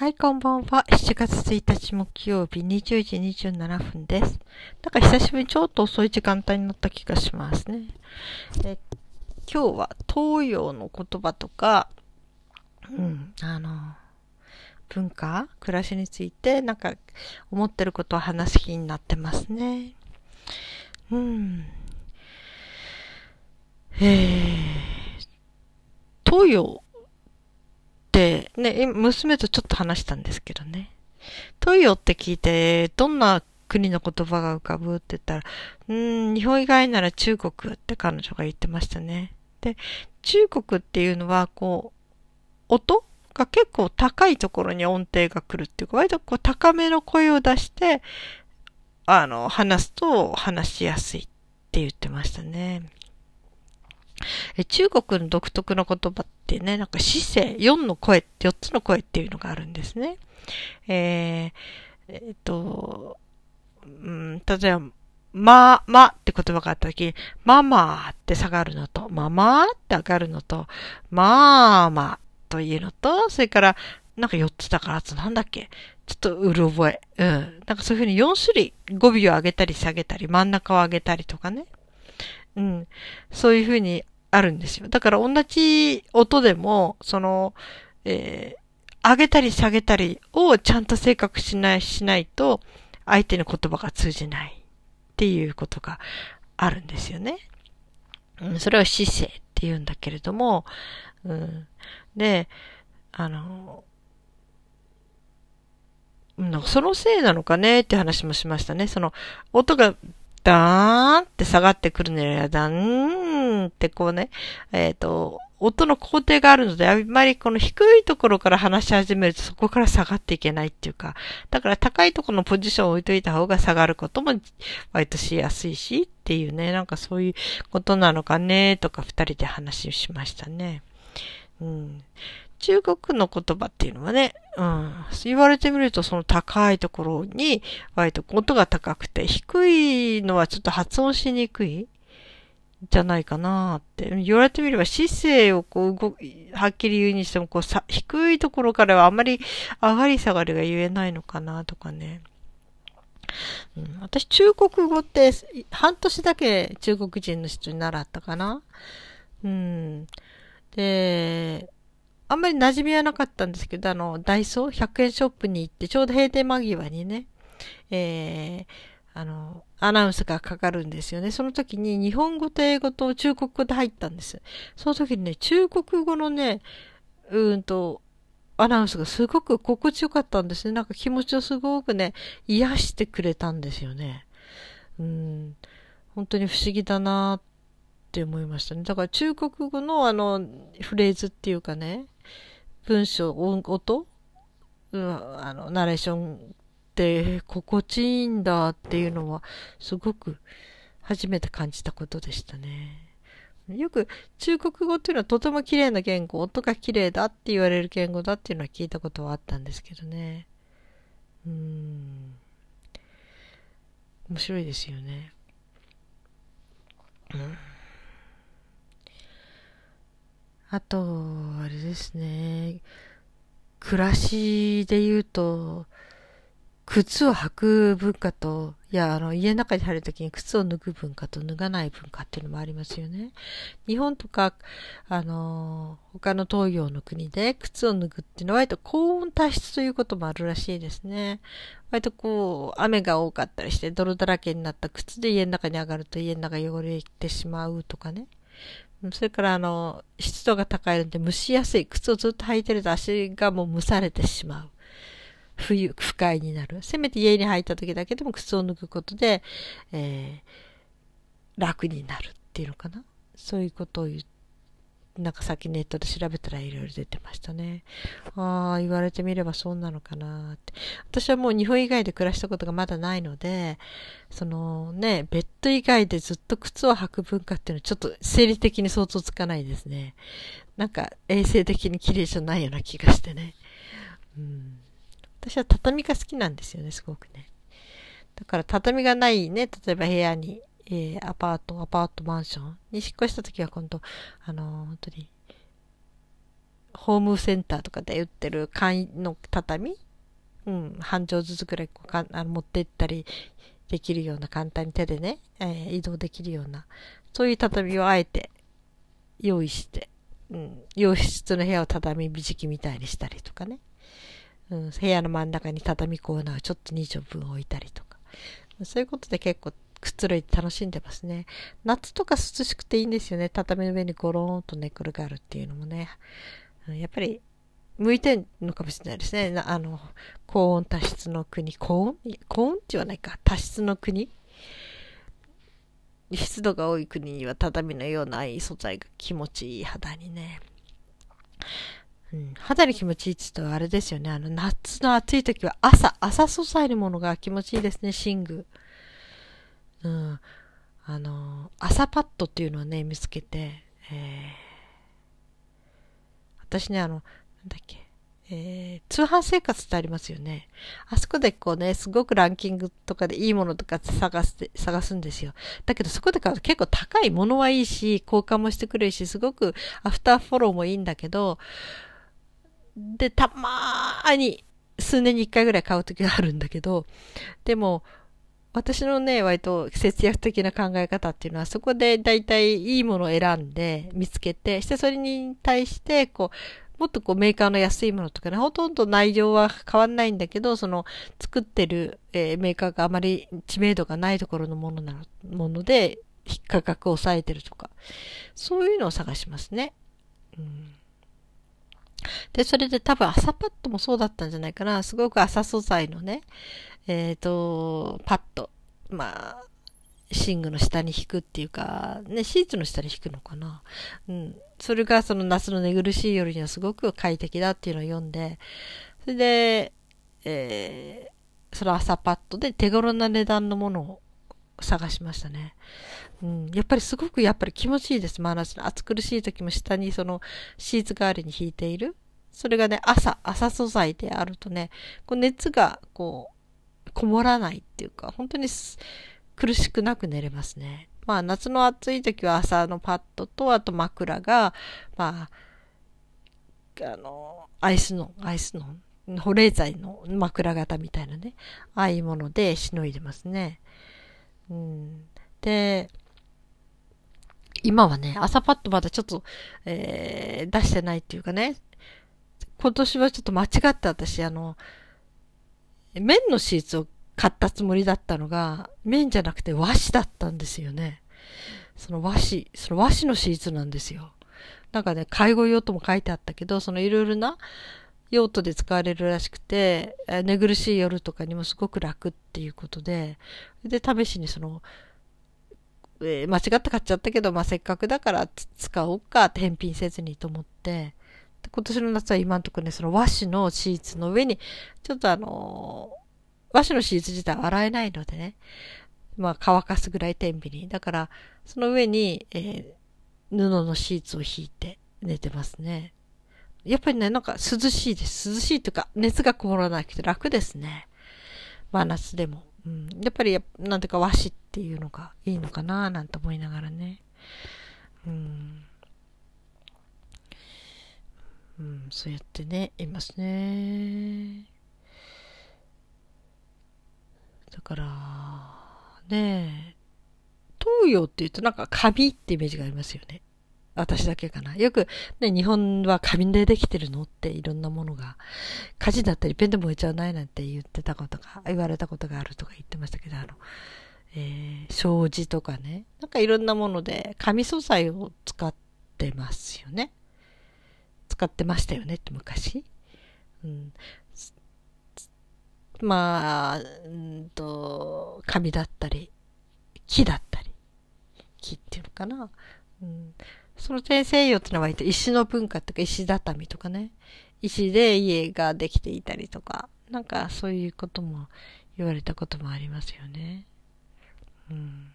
はい、こんばんは。7月1日木曜日20時27分です。だか久しぶりにちょっと遅い時間帯になった気がしますね。で今日は東洋の言葉とか、うん、あの、文化、暮らしについてなんか思ってることを話す日になってますね。うん。えー、東洋、ね、娘とちょっと話したんですけどね。トイオって聞いて、どんな国の言葉が浮かぶって言ったら、うん、日本以外なら中国って彼女が言ってましたね。で、中国っていうのは、こう、音が結構高いところに音程が来るっていうか、割とこう高めの声を出して、あの、話すと話しやすいって言ってましたね。中国の独特の言葉ってね、なんか姿勢、4の声、4つの声っていうのがあるんですね。えー、えー、っと、うん、例えば、ま、まって言葉があった時、ママって下がるのと、ママって上がるのと、まあまというのと、それから、なんか4つだから、あとなんだっけちょっとうる覚え。うん。なんかそういうふうに4種類、語尾を上げたり下げたり、真ん中を上げたりとかね。うん。そういうふうにあるんですよ。だから同じ音でも、その、えー、上げたり下げたりをちゃんと正確しない、しないと、相手の言葉が通じないっていうことがあるんですよね。うん、それは姿勢って言うんだけれども、うん、で、あの、そのせいなのかねって話もしましたね。その、音がダーンって下がってくるのよ。ダーンってこうね、えっ、ー、と、音の工程があるので、あんまりこの低いところから話し始めるとそこから下がっていけないっていうか、だから高いところのポジションを置いといた方が下がることも割としやすいしっていうね、なんかそういうことなのかね、とか二人で話しましたね。うん。中国の言葉っていうのはね、うん、言われてみるとその高いところに割と音が高くて低いのはちょっと発音しにくいじゃないかなって。言われてみれば姿勢をこう動はっきり言うにしてもこうさ、低いところからはあまり上がり下がりが言えないのかなとかね。うん、私中国語って半年だけ中国人の人に習ったかな。うん。で、あんまり馴染みはなかったんですけど、あの、ダイソー100円ショップに行って、ちょうど閉店間際にね、えー、あの、アナウンスがかかるんですよね。その時に日本語と英語と中国語で入ったんです。その時にね、中国語のね、うんと、アナウンスがすごく心地よかったんですね。なんか気持ちをすごくね、癒してくれたんですよね。うん、本当に不思議だなって思いましたね。だから中国語のあの、フレーズっていうかね、文章、音、う、あの、ナレーションって心地いいんだっていうのは、すごく初めて感じたことでしたね。よく中国語っていうのはとても綺麗な言語、音が綺麗だって言われる言語だっていうのは聞いたことはあったんですけどね。うん。面白いですよね。うんあと、あれですね。暮らしで言うと、靴を履く文化と、いや、あの、家の中に入るときに靴を脱ぐ文化と脱がない文化っていうのもありますよね。日本とか、あの、他の東洋の国で靴を脱ぐっていうのは割と高温多湿ということもあるらしいですね。割とこう、雨が多かったりして泥だらけになった靴で家の中に上がると家の中汚れてしまうとかね。それからあの、湿度が高いので蒸しやすい。靴をずっと履いてると足がもう蒸されてしまう。冬、不快になる。せめて家に入った時だけでも靴を脱ぐことで、えー、楽になるっていうのかな。そういうことを言っ、なんかさっきネットで調べたらいろいろ出てましたね。ああ、言われてみればそうなのかなって。私はもう日本以外で暮らしたことがまだないので、そのね、ベッド以外でずっと靴を履く文化っていうのはちょっと生理的に想像つかないですね。なんか衛生的に綺麗じゃないような気がしてね。うん、私は畳が好きなんですよね、すごくね。だから畳がないね、例えば部屋にえー、アパート、アパートマンションに引っ越した時は今度、あのー、本当に、ホームセンターとかで売ってる簡易の畳？うん、半畳ずつくらいこうかあの持って行ったりできるような簡単に手でね、えー、移動できるような、そういう畳をあえて用意して、うん、洋室の部屋を畳引きみたいにしたりとかね、うん、部屋の真ん中に畳コーナーをちょっと2畳分置いたりとか、そういうことで結構くつろいで楽しんでますね。夏とか涼しくていいんですよね。畳の上にゴローンと寝転がるっていうのもね。やっぱり向いてんのかもしれないですね。あの、高温多湿の国。高温？高温って言わないか。多湿の国？湿度が多い国には畳のような素材が気持ちいい肌にね。うん、肌に気持ちいいって言うとあれですよね。あの、夏の暑い時は朝、朝素材のものが気持ちいいですね、寝具。うん。あの、朝パッドっていうのをね、見つけて、えー、私ね、あの、なんだっけ、えー、通販生活ってありますよね。あそこでこうね、すごくランキングとかでいいものとか探す、探すんですよ。だけどそこで買うと結構高いものはいいし、交換もしてくれるし、すごくアフターフォローもいいんだけど、で、たまーに数年に一回ぐらい買うときがあるんだけど、でも、私のね、割と節約的な考え方っていうのは、そこで大体いいものを選んで見つけて、してそれに対して、こう、もっとこうメーカーの安いものとかね、ほとんど内容は変わんないんだけど、その作ってる、えー、メーカーがあまり知名度がないところのものなの、もので、価格を抑えてるとか、そういうのを探しますね。うん、で、それで多分朝パッドもそうだったんじゃないかな。すごく朝素材のね、えっ、ー、と、パッド。まあ、寝具の下に引くっていうか、ね、シーツの下に引くのかな。うん。それがその夏の寝苦しい夜にはすごく快適だっていうのを読んで、それで、えー、その朝パッドで手頃な値段のものを探しましたね。うん。やっぱりすごくやっぱり気持ちいいです。真夏の暑苦しい時も下にそのシーツ代わりに引いている。それがね、朝、朝素材であるとね、こう熱がこう、こもらないっていうか、本当に苦しくなく寝れますね。まあ夏の暑い時は朝のパッドと、あと枕が、まあ、あの、アイスの、アイスの、保冷剤の枕型みたいなね、ああいうものでしのいでますね。うん、で、今はね、朝パッドまだちょっと、えー、出してないっていうかね、今年はちょっと間違って私、あの、綿のシーツを買ったつもりだったのが、綿じゃなくて和紙だったんですよね。その和紙、その和紙のシーツなんですよ。なんかね、介護用途も書いてあったけど、そのいろいろな用途で使われるらしくて、寝苦しい夜とかにもすごく楽っていうことで、で、試しにその、えー、間違って買っちゃったけど、まあ、せっかくだから使おうか返品せずにと思って、今年の夏は今んとこね、その和紙のシーツの上に、ちょっとあの和紙のシーツ自体洗えないのでね、まあ乾かすぐらい天日に。だから、その上に、えー、布のシーツを引いて寝てますね。やっぱりね、なんか涼しいです。涼しいというか、熱がこもらなくて楽ですね。まあ夏でも。うん、やっぱり、なんていうか和紙っていうのがいいのかななんて思いながらね。うん。うん、そうやってね、いますね。だから、ね、東洋って言うとなんかカビってイメージがありますよね。私だけかな。よくね、日本はカビでできてるのっていろんなものが、火事だったりペンで燃えちゃわないなんて言ってたことが、言われたことがあるとか言ってましたけど、あの、えー、障子とかね、なんかいろんなもので紙素材を使ってますよね。使ってましたよねって昔。うん。まあ、うんと、紙だったり、木だったり、木っていうのかな。うん、その点西洋ってのは割と石の文化とか石畳とかね、石で家ができていたりとか、なんかそういうことも言われたこともありますよね。うん。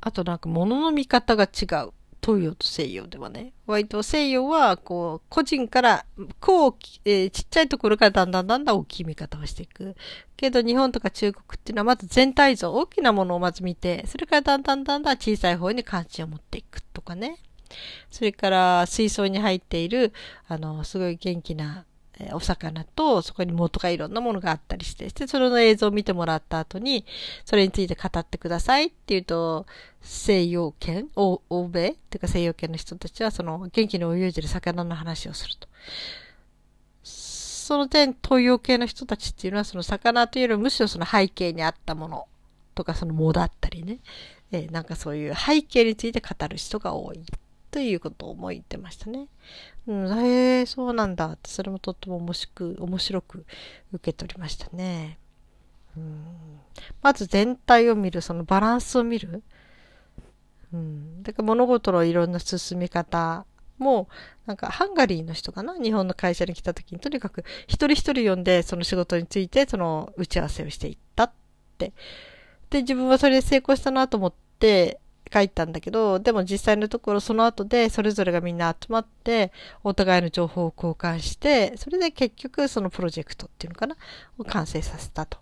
あとなんか物の見方が違う。東洋と西洋ではね。割と西洋は、こう、個人から、こう、えー、ちっちゃいところからだんだんだんだん大きい見方をしていく。けど日本とか中国っていうのはまず全体像、大きなものをまず見て、それからだんだんだんだん小さい方に関心を持っていくとかね。それから水槽に入っている、あの、すごい元気なえお魚と、そこに元がいろんなものがあったりして、で、それの映像を見てもらった後に、それについて語ってくださいって言うと、西洋圏、欧米っていうか西洋圏の人たちは、その元気に泳いでる魚の話をすると。その点、東洋系の人たちっていうのは、その魚というよりむしろその背景にあったものとか、その藻だったりね、え、なんかそういう背景について語る人が多いということをも言ってましたね。うん、へえ、そうなんだって、それもとっても面白く、面白く受け取りましたね。うん、まず全体を見る、そのバランスを見る。うん、だから物事のいろんな進み方も、なんかハンガリーの人かな？日本の会社に来た時にとにかく一人一人呼んでその仕事についてその打ち合わせをしていったって。で、自分はそれで成功したなと思って書いたんだけど、でも実際のところその後でそれぞれがみんな集まってお互いの情報を交換して、それで結局そのプロジェクトっていうのかなを完成させたと。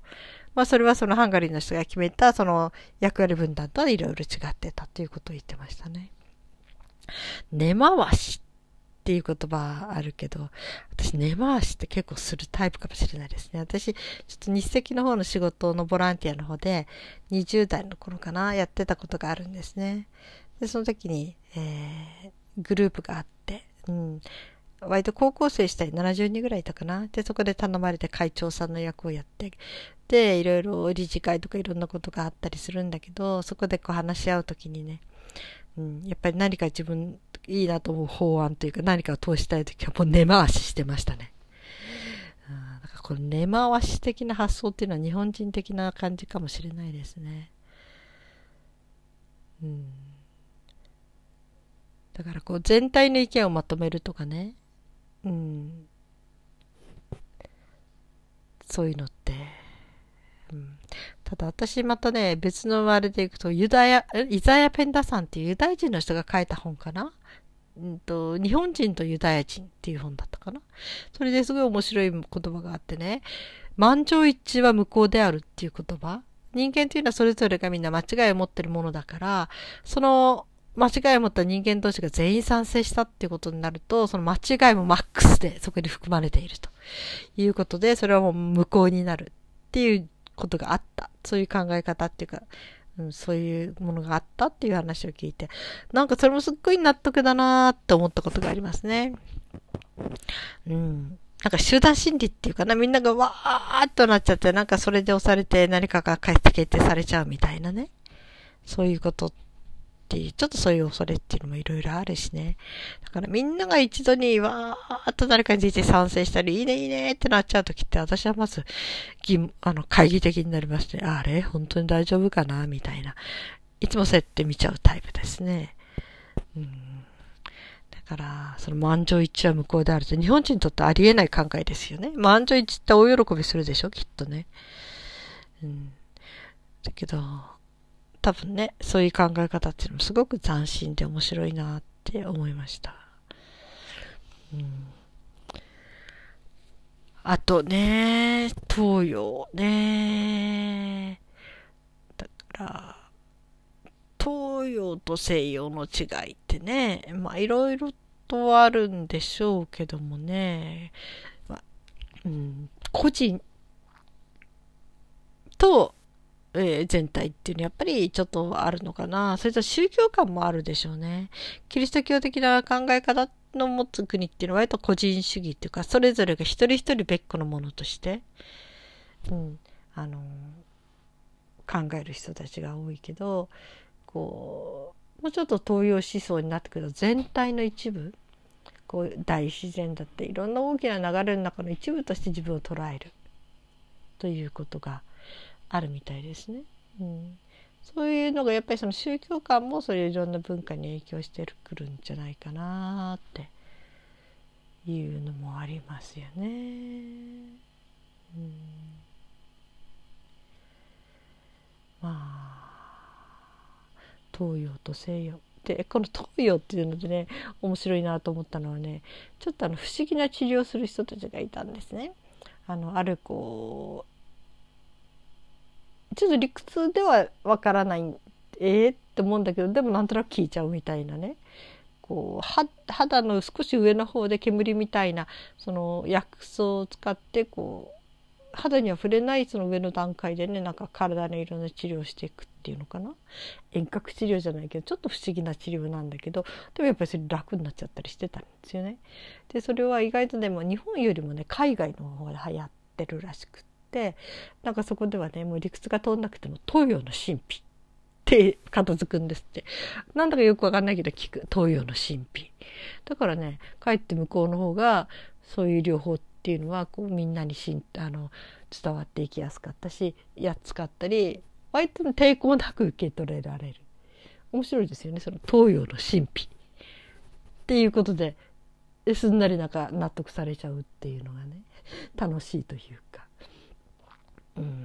まあそれはそのハンガリーの人が決めたその役割分担とはいろいろ違ってたということを言ってましたね。根回しっていう言葉あるけど、私根回しって結構するタイプかもしれないですね。私、ちょっと日赤の方の仕事のボランティアの方で、20代の頃かな、やってたことがあるんですね。で、その時に、えー、グループがあって、うん、割と高校生したり70人ぐらいいたかな。で、そこで頼まれて会長さんの役をやって、で、いろいろ理事会とかいろんなことがあったりするんだけど、そこでこう話し合う時にね、うん、やっぱり何か自分いいなと思う法案というか何かを通したいときはもう根回ししてましたね。うん、なんかこの根回し的な発想っていうのは日本人的な感じかもしれないですね。うん、だからこう全体の意見をまとめるとかね、うん、そういうのって、うん、ただ私またね、別のあれでいくと、ユダヤ、イザヤ・ペンダさんっていうユダヤ人の人が書いた本かな？うんと、日本人とユダヤ人っていう本だったかな？それですごい面白い言葉があってね、満場一致は無効であるっていう言葉。人間というのはそれぞれがみんな間違いを持ってるものだから、その間違いを持った人間同士が全員賛成したっていうことになると、その間違いもマックスでそこに含まれているということで、それはもう無効になるっていうことがあった。そういう考え方っていうか、うん、そういうものがあったっていう話を聞いて、なんかそれもすっごい納得だなーって思ったことがありますね。うん。なんか集団心理っていうかな、みんながわーっとなっちゃって、なんかそれで押されて何かが返って決されちゃうみたいなね。そういうことっていう、ちょっとそういう恐れっていうのもいろいろあるしね。だからみんなが一度にわーっと誰かについて賛成したり、いいねいいねってなっちゃうときって、私はまず、あの、会議的になりまして、あれ？本当に大丈夫かな？みたいな。いつもそうやって見ちゃうタイプですね。うん。だから、その満場一致は無効であると、日本人にとってありえない考えですよね。満場一致って大喜びするでしょ？きっとね。うん。だけど、多分ね、そういう考え方っていうのもすごく斬新で面白いなって思いました。うん、あとね、東洋ね。だから、東洋と西洋の違いってね、まあいろいろとあるんでしょうけどもね、まあ、うん、個人とえー、全体っていうのはやっぱりちょっとあるのかな。それと宗教観もあるでしょうね。キリスト教的な考え方の持つ国っていうのは割と個人主義っていうか、それぞれが一人一人別個のものとして、うん、あの、考える人たちが多いけど、こう、もうちょっと東洋思想になってくると全体の一部、こう大自然だっていろんな大きな流れの中の一部として自分を捉えるということがあるみたいですね。うん、そういうのがやっぱりその宗教観もそういういろんな文化に影響してくるんじゃないかなっていうのもありますよね。うん、まあ東洋と西洋でこの東洋っていうのでね面白いなと思ったのはねちょっとあの不思議な治療をする人たちがいたんですね。あのあるこうちょっと理屈ではわからないえー、って思うんだけどでもなんとなく聞いちゃうみたいなね。こう肌の少し上の方で煙みたいなその薬草を使ってこう肌には触れないその上の段階でねなんか体のいろんな治療をしていくっていうのかな。遠隔治療じゃないけどちょっと不思議な治療なんだけどでもやっぱりそれ楽になっちゃったりしてたんですよね。でそれは意外とでも日本よりもね海外の方で流行ってるらしくて。ってなんかそこではねもう理屈が通んなくても東洋の神秘って片付くんですって。なんだかよくわかんないけど聞く。東洋の神秘。だからね、かえって向こうの方がそういう療法っていうのはこうみんなにしんあの伝わっていきやすかったしやっつかったり割と抵抗なく受け取れられる面白いですよねその東洋の神秘っていうことですんなりなんか納得されちゃうっていうのがね楽しいというか、うん、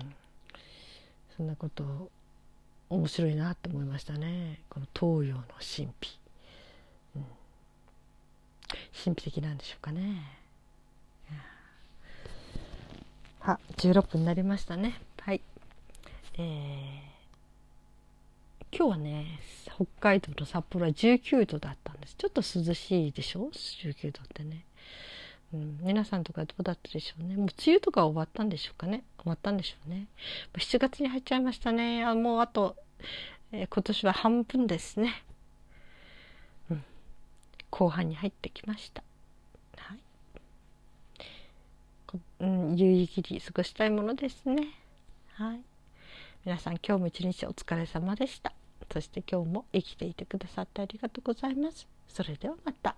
そんなこと面白いなと思いましたねこの東洋の神秘、うん、神秘的なんでしょうかね。あ、16分になりましたね。はい。えー、今日はね、北海道と札幌は19度だったんです。ちょっと涼しいでしょ ?19 度ってね。うん、皆さんとかどうだったでしょうね。もう梅雨とか終わったんでしょうかね。終わったんでしょうね。7月に入っちゃいましたね。あもうあと、えー、今年は半分ですね。うん。後半に入ってきました。はいうん、有意義に過ごしたいものですね。はい。皆さん今日も一日お疲れ様でした。そして今日も生きていてくださってありがとうございます。それではまた。